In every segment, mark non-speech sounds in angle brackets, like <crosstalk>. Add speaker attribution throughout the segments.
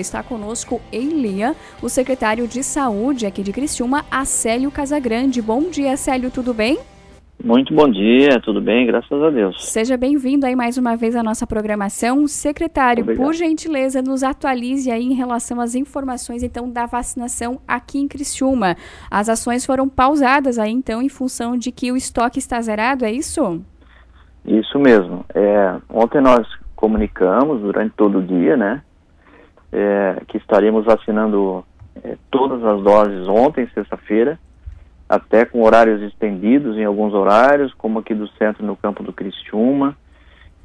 Speaker 1: Está conosco em linha o secretário de Saúde aqui de Criciúma, Acélio Casagrande. Bom dia, Acélio, tudo bem?
Speaker 2: Muito bom dia, tudo bem, graças a Deus.
Speaker 1: Seja bem-vindo aí mais uma vez à nossa programação. Secretário, Obrigado. por gentileza, nos atualize aí em relação às informações então da vacinação aqui em Criciúma. As ações foram pausadas aí então em função de que o estoque está zerado, é isso?
Speaker 2: Isso mesmo. É, ontem nós comunicamos durante todo o dia, né, é, que estaremos vacinando é, todas as doses ontem, sexta-feira, até com horários estendidos em alguns horários, como aqui do centro no campo do Cristiúma,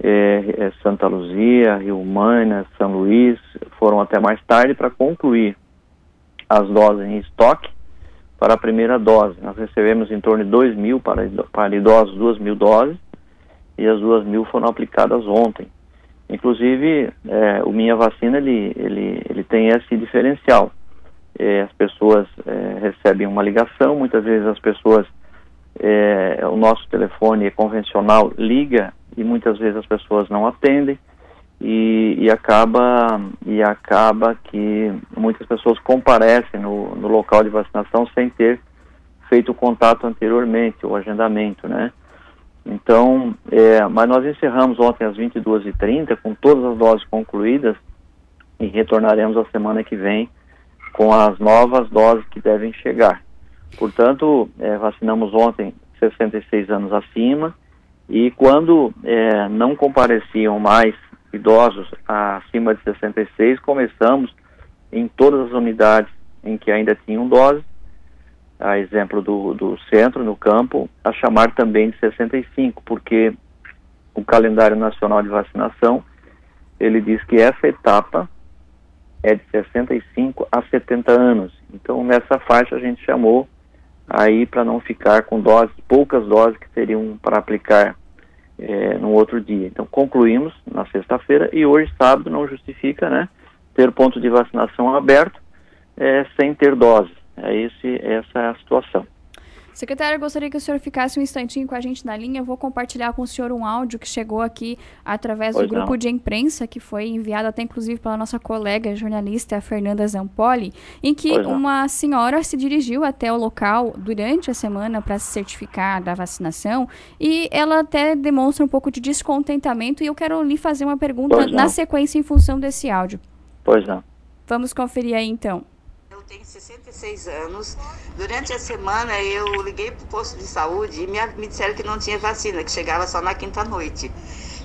Speaker 2: é, é, Santa Luzia, Rio Mana, São Luís, foram até mais tarde para concluir as doses em estoque para a primeira dose. Nós recebemos em torno de 2 mil para, para idosos, 2 mil doses, e as 2 mil foram aplicadas ontem. Inclusive, é, o Minha Vacina, ele, ele, ele tem esse diferencial. É, as pessoas é, recebem uma ligação, muitas vezes as pessoas, é, o nosso telefone convencional liga e muitas vezes as pessoas não atendem e, e acaba e acaba que muitas pessoas comparecem no, no local de vacinação sem ter feito o contato anteriormente, o agendamento, né? Então, é, mas nós encerramos ontem às 22h30 com todas as doses concluídas e retornaremos a semana que vem com as novas doses que devem chegar. Portanto, é, vacinamos ontem 66 anos acima e quando é, não compareciam mais idosos acima de 66, começamos em todas as unidades em que ainda tinham doses a exemplo do, do centro, no campo, a chamar também de 65, porque o calendário nacional de vacinação, ele diz que essa etapa é de 65 a 70 anos. Então, nessa faixa a gente chamou aí para não ficar com doses, poucas doses que seriam para aplicar é, no outro dia. Então, concluímos na sexta-feira e hoje, sábado, não justifica, né, ter ponto de vacinação aberto é, sem ter doses. É esse, essa é a situação.
Speaker 1: Secretário, eu gostaria que o senhor ficasse um instantinho com a gente na linha. Eu vou compartilhar com o senhor um áudio que chegou aqui através pois do grupo não. de imprensa, que foi enviado até inclusive pela nossa colega jornalista Fernanda Zampoli, em que uma senhora se dirigiu até o local durante a semana para se certificar da vacinação e ela até demonstra um pouco de descontentamento e eu quero lhe fazer uma pergunta na sequência em função desse áudio.
Speaker 2: Pois não.
Speaker 1: Vamos conferir aí então
Speaker 3: tenho 66 anos. Durante a semana eu liguei para o posto de saúde e me, me disseram que não tinha vacina, que chegava só na quinta-noite.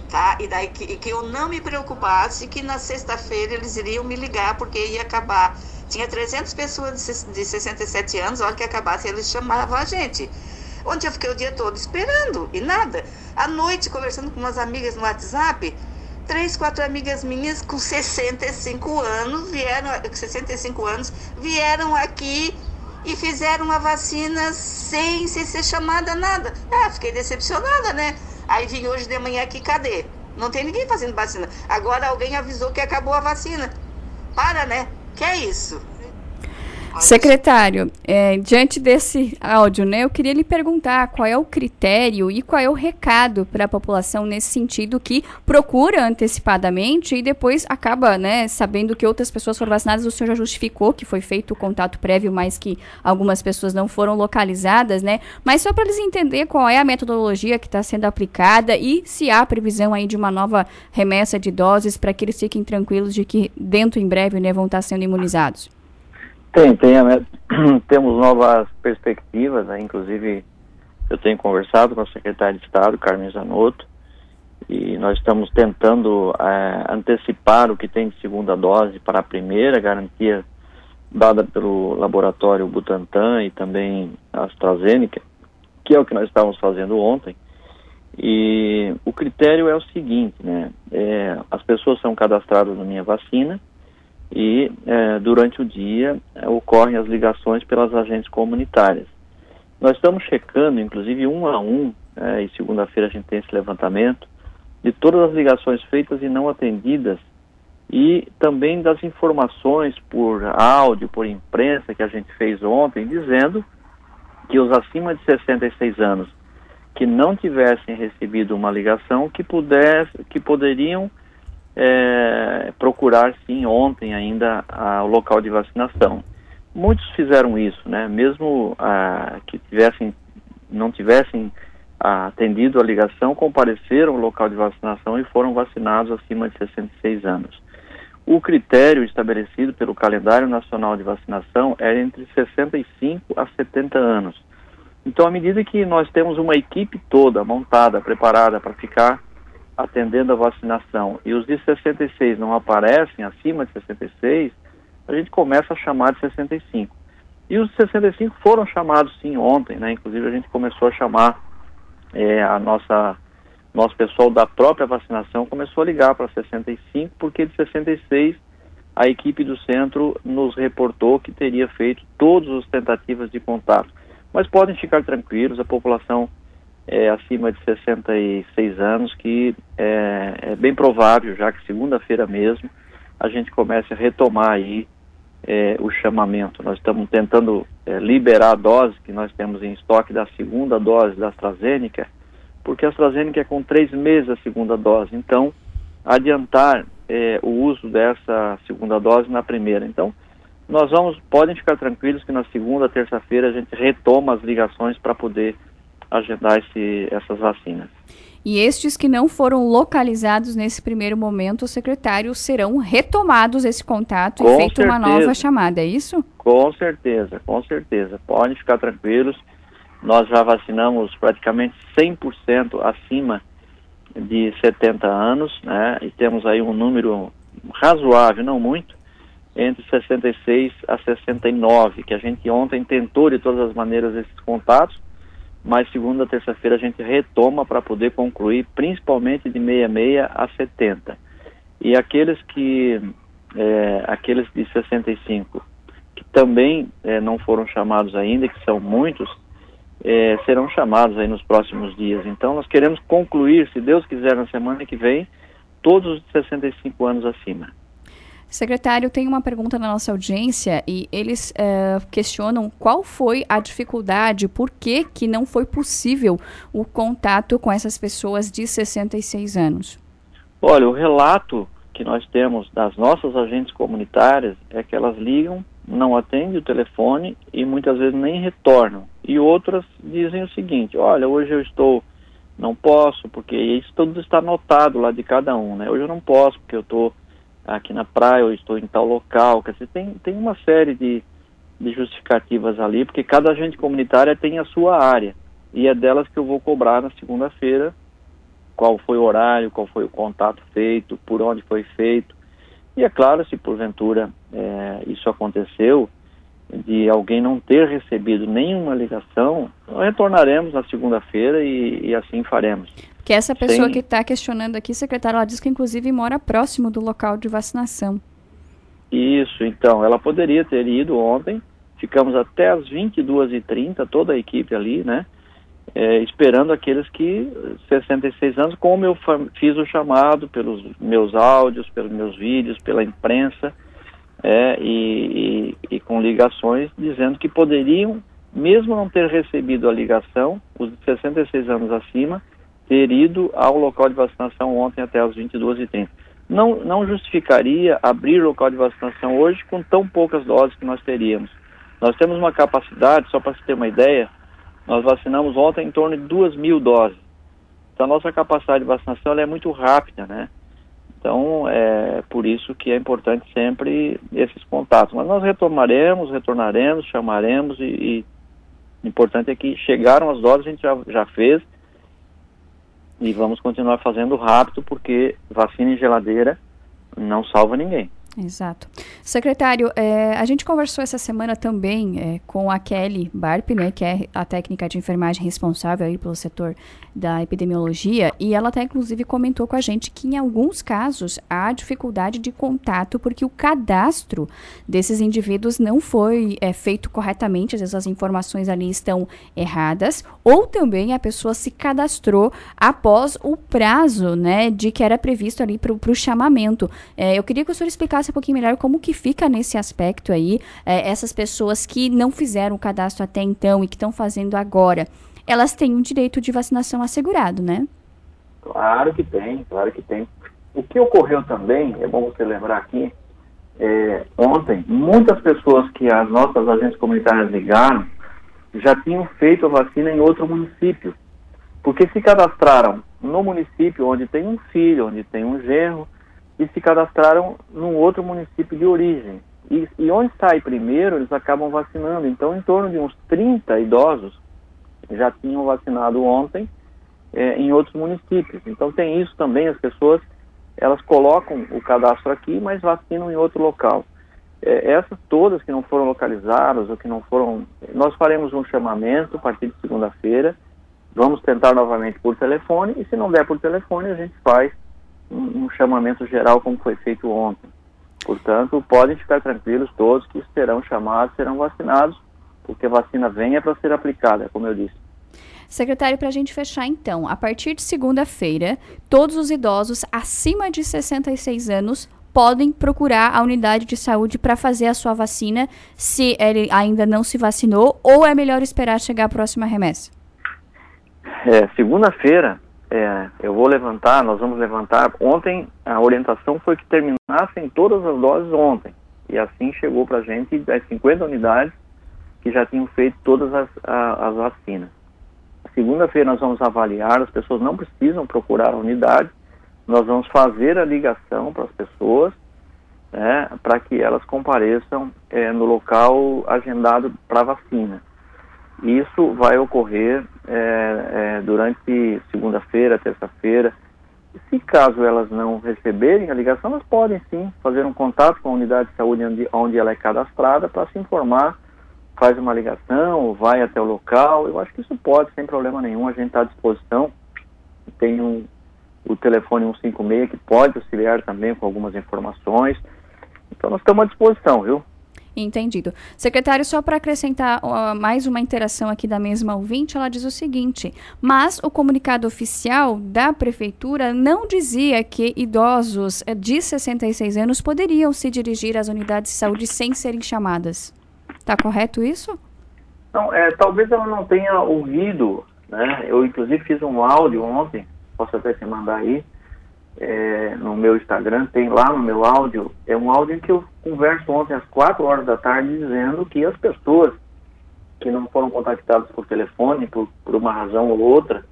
Speaker 3: Tá? E daí que, que eu não me preocupasse que na sexta-feira eles iriam me ligar porque ia acabar. Tinha 300 pessoas de, de 67 anos, a hora que acabasse eles chamavam a gente. Onde eu fiquei o dia todo esperando e nada. À noite, conversando com umas amigas no WhatsApp, três, quatro amigas minhas com 65 anos vieram, 65 anos, vieram aqui e fizeram a vacina sem, sem ser chamada nada. Ah, fiquei decepcionada, né? Aí vim hoje de manhã aqui, cadê? Não tem ninguém fazendo vacina. Agora alguém avisou que acabou a vacina. Para, né? Que é isso?
Speaker 1: Secretário, é, diante desse áudio, né, eu queria lhe perguntar qual é o critério e qual é o recado para a população nesse sentido que procura antecipadamente e depois acaba, né, sabendo que outras pessoas foram vacinadas. O senhor já justificou que foi feito o contato prévio, mas que algumas pessoas não foram localizadas, né? Mas só para eles entender qual é a metodologia que está sendo aplicada e se há previsão aí de uma nova remessa de doses para que eles fiquem tranquilos de que dentro em breve, né, vão estar sendo imunizados.
Speaker 2: Tem, tem, <clears throat> temos novas perspectivas, né? inclusive eu tenho conversado com a secretária de Estado, Carmen Zanotto, e nós estamos tentando é, antecipar o que tem de segunda dose para a primeira, garantia dada pelo laboratório Butantan e também a AstraZeneca, que é o que nós estávamos fazendo ontem. E o critério é o seguinte, né? É, as pessoas são cadastradas na minha vacina, e é, durante o dia é, ocorrem as ligações pelas agentes comunitárias. Nós estamos checando, inclusive um a um, é, e segunda-feira a gente tem esse levantamento, de todas as ligações feitas e não atendidas e também das informações por áudio, por imprensa que a gente fez ontem, dizendo que os acima de 66 anos que não tivessem recebido uma ligação que pudesse, que poderiam é, procurar sim ontem ainda a, o local de vacinação. Muitos fizeram isso, né? Mesmo ah, que tivessem, não tivessem ah, atendido a ligação, compareceram ao local de vacinação e foram vacinados acima de 66 anos. O critério estabelecido pelo calendário nacional de vacinação é entre 65 a 70 anos. Então, à medida que nós temos uma equipe toda montada, preparada para ficar atendendo a vacinação e os de 66 não aparecem acima de 66, a gente começa a chamar de 65. E os 65 foram chamados sim ontem, né? Inclusive a gente começou a chamar é, a nossa nosso pessoal da própria vacinação começou a ligar para 65 porque de 66 a equipe do centro nos reportou que teria feito todas as tentativas de contato. Mas podem ficar tranquilos, a população é, acima de 66 anos, que é, é bem provável, já que segunda-feira mesmo, a gente comece a retomar aí é, o chamamento. Nós estamos tentando é, liberar a dose que nós temos em estoque da segunda dose da AstraZeneca, porque a AstraZeneca é com três meses a segunda dose, então adiantar é, o uso dessa segunda dose na primeira. Então, nós vamos, podem ficar tranquilos que na segunda, terça-feira a gente retoma as ligações para poder agendar esse, essas vacinas.
Speaker 1: E estes que não foram localizados nesse primeiro momento, o secretário, serão retomados esse contato com e feita uma nova chamada, é isso?
Speaker 2: Com certeza, com certeza. Podem ficar tranquilos. Nós já vacinamos praticamente 100% acima de 70 anos, né? E temos aí um número razoável, não muito, entre 66 a 69, que a gente ontem tentou de todas as maneiras esses contatos mas segunda, terça-feira a gente retoma para poder concluir, principalmente de 66 a 70. E aqueles que, é, aqueles de 65, que também é, não foram chamados ainda, que são muitos, é, serão chamados aí nos próximos dias. Então nós queremos concluir, se Deus quiser, na semana que vem, todos os de 65 anos acima.
Speaker 1: Secretário, tem uma pergunta na nossa audiência e eles uh, questionam qual foi a dificuldade, por que, que não foi possível o contato com essas pessoas de 66 anos.
Speaker 2: Olha, o relato que nós temos das nossas agentes comunitárias é que elas ligam, não atendem o telefone e muitas vezes nem retornam. E outras dizem o seguinte: olha, hoje eu estou, não posso, porque isso tudo está anotado lá de cada um, né? Hoje eu não posso, porque eu estou aqui na praia, ou estou em tal local. Quer dizer, tem, tem uma série de, de justificativas ali, porque cada agente comunitária tem a sua área. E é delas que eu vou cobrar na segunda-feira qual foi o horário, qual foi o contato feito, por onde foi feito. E é claro, se porventura é, isso aconteceu, de alguém não ter recebido nenhuma ligação, retornaremos na segunda-feira e, e assim faremos.
Speaker 1: Que essa pessoa Sem... que está questionando aqui, secretário, ela diz que inclusive mora próximo do local de vacinação.
Speaker 2: Isso, então, ela poderia ter ido ontem, ficamos até as 22h30, toda a equipe ali, né? É, esperando aqueles que, 66 anos, como eu fiz o chamado pelos meus áudios, pelos meus vídeos, pela imprensa, é, e, e, e com ligações dizendo que poderiam, mesmo não ter recebido a ligação, os de 66 anos acima, ter ido ao local de vacinação ontem até as 22h30. Não, não justificaria abrir local de vacinação hoje com tão poucas doses que nós teríamos. Nós temos uma capacidade, só para se ter uma ideia, nós vacinamos ontem em torno de 2 mil doses. Então a nossa capacidade de vacinação é muito rápida, né? Então é por isso que é importante sempre esses contatos. Mas nós retomaremos, retornaremos, chamaremos e, e o importante é que chegaram as doses, a gente já, já fez, e vamos continuar fazendo rápido porque vacina em geladeira não salva ninguém.
Speaker 1: Exato. Secretário, é, a gente conversou essa semana também é, com a Kelly Barp, né, que é a técnica de enfermagem responsável aí pelo setor da epidemiologia, e ela até inclusive comentou com a gente que em alguns casos há dificuldade de contato porque o cadastro desses indivíduos não foi é, feito corretamente, às vezes as informações ali estão erradas, ou também a pessoa se cadastrou após o prazo, né, de que era previsto ali para o chamamento. É, eu queria que o senhor explicasse um pouquinho melhor como que fica nesse aspecto aí, é, essas pessoas que não fizeram o cadastro até então e que estão fazendo agora elas têm um direito de vacinação assegurado, né?
Speaker 2: Claro que tem, claro que tem. o que ocorreu também, é bom você lembrar aqui, é, ontem, muitas pessoas que as nossas agentes comunitárias ligaram já tinham feito a vacina em outro município, porque se cadastraram no município onde tem um filho, onde tem um genro, e se cadastraram num outro município de origem. E, e onde sai primeiro, eles acabam vacinando. Então, em torno de uns 30 idosos já tinham vacinado ontem é, em outros municípios. Então, tem isso também, as pessoas, elas colocam o cadastro aqui, mas vacinam em outro local. É, essas todas que não foram localizadas ou que não foram... Nós faremos um chamamento a partir de segunda-feira, vamos tentar novamente por telefone, e se não der por telefone, a gente faz um, um chamamento geral como foi feito ontem. Portanto, podem ficar tranquilos todos que serão chamados, serão vacinados, porque a vacina vem é para ser aplicada, como eu disse.
Speaker 1: Secretário, para a gente fechar então, a partir de segunda-feira, todos os idosos acima de 66 anos podem procurar a unidade de saúde para fazer a sua vacina, se ele ainda não se vacinou, ou é melhor esperar chegar a próxima remessa?
Speaker 2: É, segunda-feira, é, eu vou levantar, nós vamos levantar. Ontem a orientação foi que terminassem todas as doses ontem. E assim chegou para a gente as 50 unidades que já tinham feito todas as, as vacinas. Segunda-feira nós vamos avaliar, as pessoas não precisam procurar a unidade, nós vamos fazer a ligação para as pessoas, né, para que elas compareçam é, no local agendado para vacina. Isso vai ocorrer é, é, durante segunda-feira, terça-feira. Se caso elas não receberem a ligação, elas podem sim fazer um contato com a unidade de saúde onde, onde ela é cadastrada para se informar, faz uma ligação, vai até o local. Eu acho que isso pode, sem problema nenhum, a gente está à disposição. Tem um, o telefone 156 que pode auxiliar também com algumas informações. Então nós estamos à disposição, viu?
Speaker 1: Entendido. Secretário, só para acrescentar mais uma interação aqui da mesma ouvinte, ela diz o seguinte: mas o comunicado oficial da prefeitura não dizia que idosos eh, de 66 anos poderiam se dirigir às unidades de saúde sem serem chamadas. Está correto isso?
Speaker 2: Não, é, talvez ela não tenha ouvido, né? Eu inclusive fiz um áudio ontem, posso até te mandar aí é, no meu Instagram, tem lá no meu áudio, é um áudio em que eu converso ontem às 4 horas da tarde dizendo que as pessoas que não foram contactadas por telefone, por, por uma razão ou outra,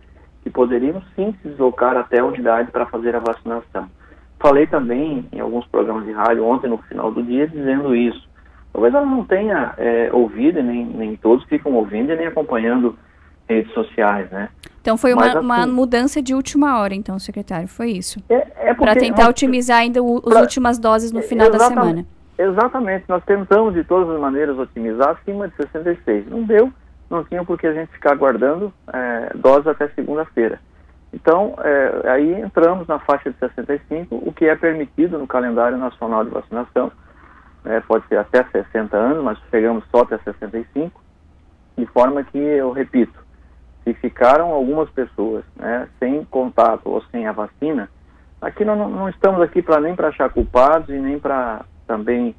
Speaker 2: que poderiam sim se deslocar até a unidade para fazer a vacinação. Falei também em alguns programas de rádio ontem, no final do dia, dizendo isso. Talvez ela não tenha é, ouvido, nem, nem todos ficam ouvindo e nem acompanhando redes sociais, né?
Speaker 1: Então foi uma, assim, uma, mudança de última hora, então, secretário, foi isso? É, é para tentar nós, otimizar ainda o, as últimas doses no final da semana.
Speaker 2: Exatamente, nós tentamos de todas as maneiras otimizar acima de 66. Não deu, não tinha por que a gente ficar aguardando é, doses até segunda-feira. Então, é, aí entramos na faixa de 65, o que é permitido no calendário nacional de vacinação. É, pode ser até 60 anos, mas chegamos só até 65, de forma que, eu repito, se ficaram algumas pessoas né, sem contato ou sem a vacina, aqui não, não estamos aqui para nem para achar culpados e nem para também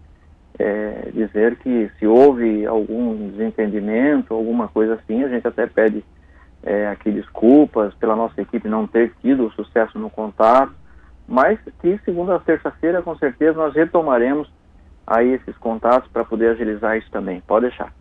Speaker 2: é, dizer que se houve algum desentendimento, alguma coisa assim, a gente até pede é, aqui desculpas pela nossa equipe não ter tido sucesso no contato, mas que segunda terça-feira com certeza nós retomaremos aí esses contatos para poder agilizar isso também. Pode deixar.